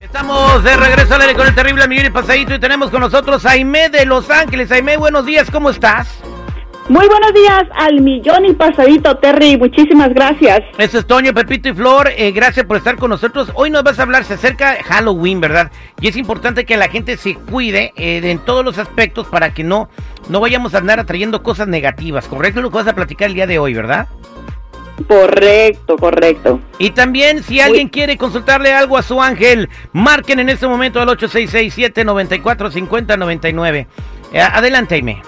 Estamos de regreso al aire con el terrible y pasadito y tenemos con nosotros a Aime de Los Ángeles. Aime, buenos días, ¿cómo estás? Muy buenos días al millón y pasadito, Terry. Muchísimas gracias. Eso es Toño, Pepito y Flor. Eh, gracias por estar con nosotros. Hoy nos vas a hablar, se acerca Halloween, ¿verdad? Y es importante que la gente se cuide eh, en todos los aspectos para que no, no vayamos a andar atrayendo cosas negativas. Correcto lo que vas a platicar el día de hoy, ¿verdad? Correcto, correcto. Y también, si alguien quiere consultarle algo a su ángel, marquen en este momento al 8667-945099. Eh, adelante, Aime.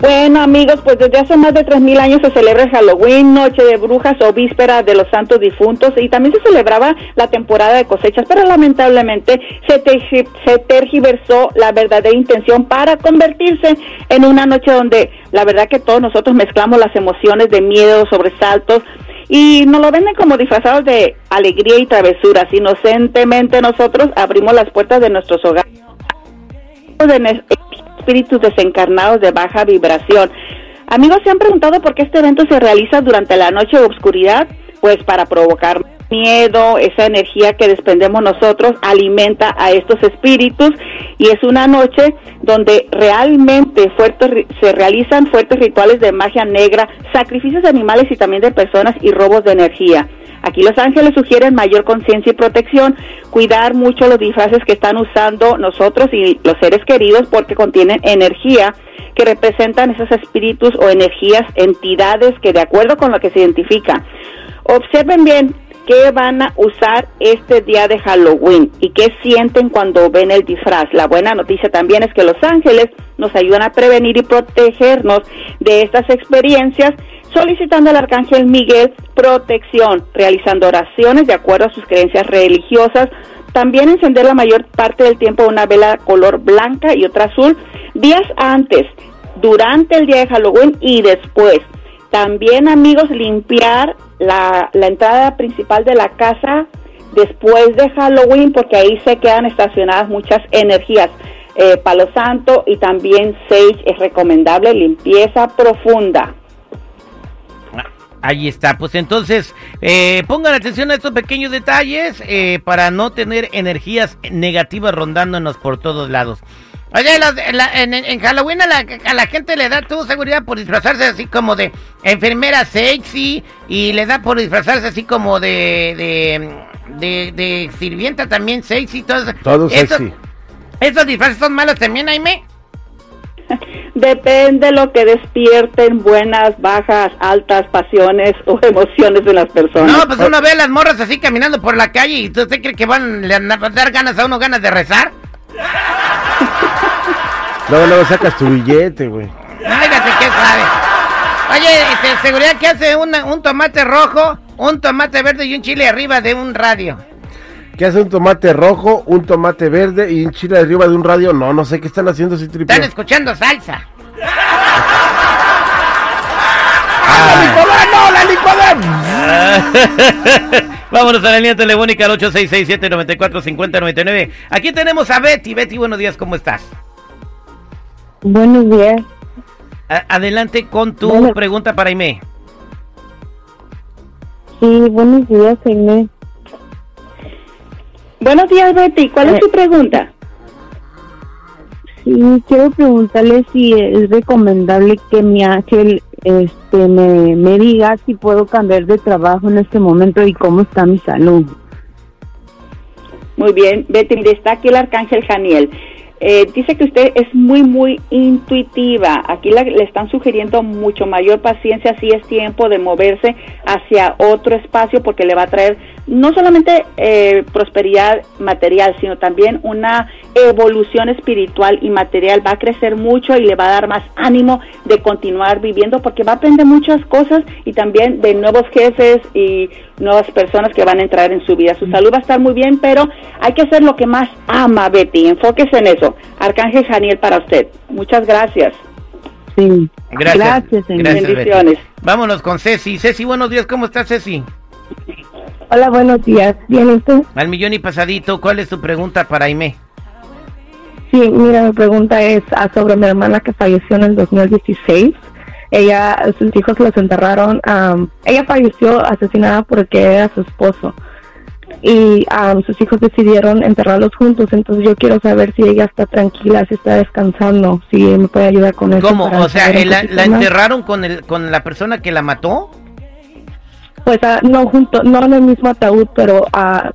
Bueno, amigos, pues desde hace más de 3.000 años se celebra el Halloween, Noche de Brujas o Víspera de los Santos Difuntos y también se celebraba la temporada de cosechas, pero lamentablemente se, se tergiversó la verdadera intención para convertirse en una noche donde la verdad que todos nosotros mezclamos las emociones de miedo, sobresaltos, y nos lo venden como disfrazados de alegría y travesuras. Inocentemente nosotros abrimos las puertas de nuestros hogares espíritus desencarnados de baja vibración. Amigos, ¿se han preguntado por qué este evento se realiza durante la noche de oscuridad? Pues para provocar miedo, esa energía que desprendemos nosotros alimenta a estos espíritus y es una noche donde realmente fuertes, se realizan fuertes rituales de magia negra, sacrificios de animales y también de personas y robos de energía. Aquí los ángeles sugieren mayor conciencia y protección, cuidar mucho los disfraces que están usando nosotros y los seres queridos porque contienen energía que representan esos espíritus o energías, entidades que de acuerdo con lo que se identifica. Observen bien qué van a usar este día de Halloween y qué sienten cuando ven el disfraz. La buena noticia también es que los ángeles nos ayudan a prevenir y protegernos de estas experiencias solicitando al arcángel Miguel protección, realizando oraciones de acuerdo a sus creencias religiosas, también encender la mayor parte del tiempo una vela color blanca y otra azul días antes, durante el día de Halloween y después. También amigos, limpiar la, entrada principal de la casa después de Halloween porque ahí se quedan estacionadas muchas energías. Eh, palo santo y también sage es recomendable limpieza profunda. Ahí está, pues entonces eh, pongan atención a estos pequeños detalles eh, para no tener energías negativas rondándonos por todos lados. Oye, en, Halloween a la, gente le da tu seguridad por disfrazarse así como de enfermera sexy y le da por disfrazarse así como de, de, de, sirvienta también sexy. Todo, todo sexy. ¿Esos disfraces son malos también, Aime? Depende lo que despierten buenas, bajas, altas pasiones o emociones de las personas. No, pues uno ve a las morras así caminando por la calle y usted cree que van a dar ganas a uno ganas de rezar. Luego, luego sacas tu billete, güey. Fíjate qué sabe. Oye, este, seguridad que hace un tomate rojo, un tomate verde y un chile arriba de un radio. ¿Qué hace un tomate rojo, un tomate verde y un chile arriba de un radio? No, no sé qué están haciendo triple. Están escuchando salsa. ¡Ah, la licuadora, no, la licuadora! Vámonos a la línea telefónica al 8667-945099. Aquí tenemos a Betty. Betty, buenos días, ¿cómo estás? Buenos días. adelante con tu pregunta para Aime. Sí, buenos días, Aime. Buenos días, Betty. ¿Cuál es tu eh, pregunta? Sí, quiero preguntarle si es recomendable que mi ángel este, me, me diga si puedo cambiar de trabajo en este momento y cómo está mi salud. Muy bien, Betty, está aquí el arcángel Janiel. Eh, dice que usted es muy, muy intuitiva. Aquí le están sugiriendo mucho mayor paciencia si es tiempo de moverse hacia otro espacio porque le va a traer no solamente eh, prosperidad material, sino también una evolución espiritual y material, va a crecer mucho y le va a dar más ánimo de continuar viviendo porque va a aprender muchas cosas y también de nuevos jefes y nuevas personas que van a entrar en su vida. Su salud va a estar muy bien, pero hay que hacer lo que más ama Betty. Enfóquese en eso. Arcángel Janiel para usted. Muchas gracias. Sí. Gracias. Gracias, señor. Gracias, Betty. Bendiciones. Vámonos con Ceci. Ceci, buenos días. ¿Cómo estás, Ceci? Hola, buenos días. ¿Bien usted? Al millón y pasadito, ¿cuál es tu pregunta para Aime? Sí, mira, mi pregunta es ah, sobre mi hermana que falleció en el 2016. Ella, sus hijos los enterraron. ella falleció asesinada porque era su esposo. Y am, sus hijos decidieron enterrarlos juntos. Entonces yo quiero saber si ella está tranquila, si está descansando, si me puede ayudar con eso. ¿Cómo? O sea, ¿la, la enterraron con, el, con la persona que la mató? Pues ah, no junto, no en el mismo ataúd, pero ah,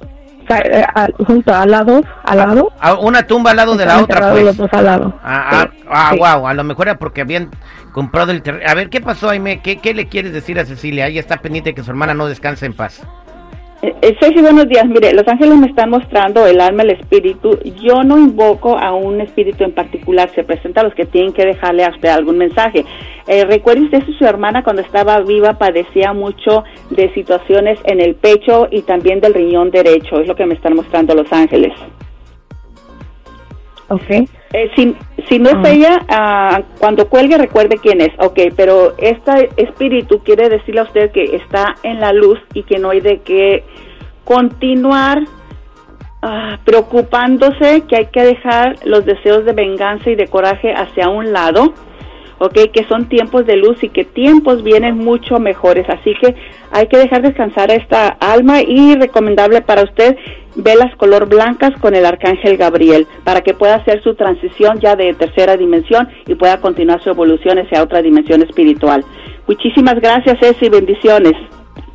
junto al lado, al lado. A una tumba al lado de la otra, pues. los dos al lado. Ah, ah, Sí, ah, sí. wow, a lo mejor era porque habían comprado el terreno. A ver, ¿qué pasó, Aime? ¿Qué, ¿Qué le quieres decir a Cecilia? Ella está pendiente de que su hermana no descanse en paz. Eh, eh, Ceci, buenos días. Mire, los ángeles me están mostrando el alma, el espíritu. Yo no invoco a un espíritu en particular. Se presenta a los que tienen que dejarle a usted algún mensaje. Eh, recuerde usted si su hermana cuando estaba viva padecía mucho de situaciones en el pecho y también del riñón derecho. Es lo que me están mostrando los ángeles. Ok. Eh, si, si no es Ah. ella, ah, cuando cuelgue recuerde quién es. Ok, pero este espíritu quiere decirle a usted que está en la luz y que no hay de qué continuar ah, preocupándose, que hay que dejar los deseos de venganza y de coraje hacia un lado. Ok, que son tiempos de luz y que tiempos vienen mucho mejores. Así que hay que dejar descansar a esta alma y recomendable para usted velas color blancas con el arcángel Gabriel para que pueda hacer su transición ya de tercera dimensión y pueda continuar su evolución hacia otra dimensión espiritual. Muchísimas gracias, Ceci, bendiciones.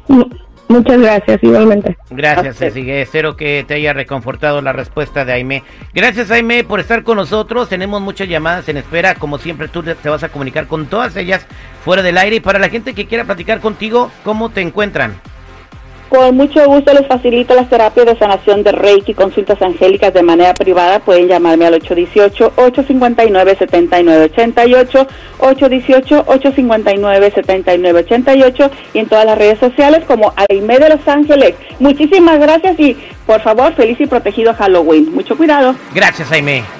Mu- Muchas gracias, igualmente. Gracias. Ceci. Espero que te haya reconfortado la respuesta de Aime. Gracias, Aime, por estar con nosotros. Tenemos muchas llamadas en espera. Como siempre, tú te vas a comunicar con todas ellas fuera del aire. Y para la gente que quiera platicar contigo, ¿cómo te encuentran? Con mucho gusto les facilito las terapias de sanación de Reiki, consultas angélicas de manera privada. Pueden llamarme al 818-859-7988, 818-859-7988 y en todas las redes sociales como Aime de Los Ángeles. Muchísimas gracias y por favor, feliz y protegido Halloween. Mucho cuidado. Gracias, Aime.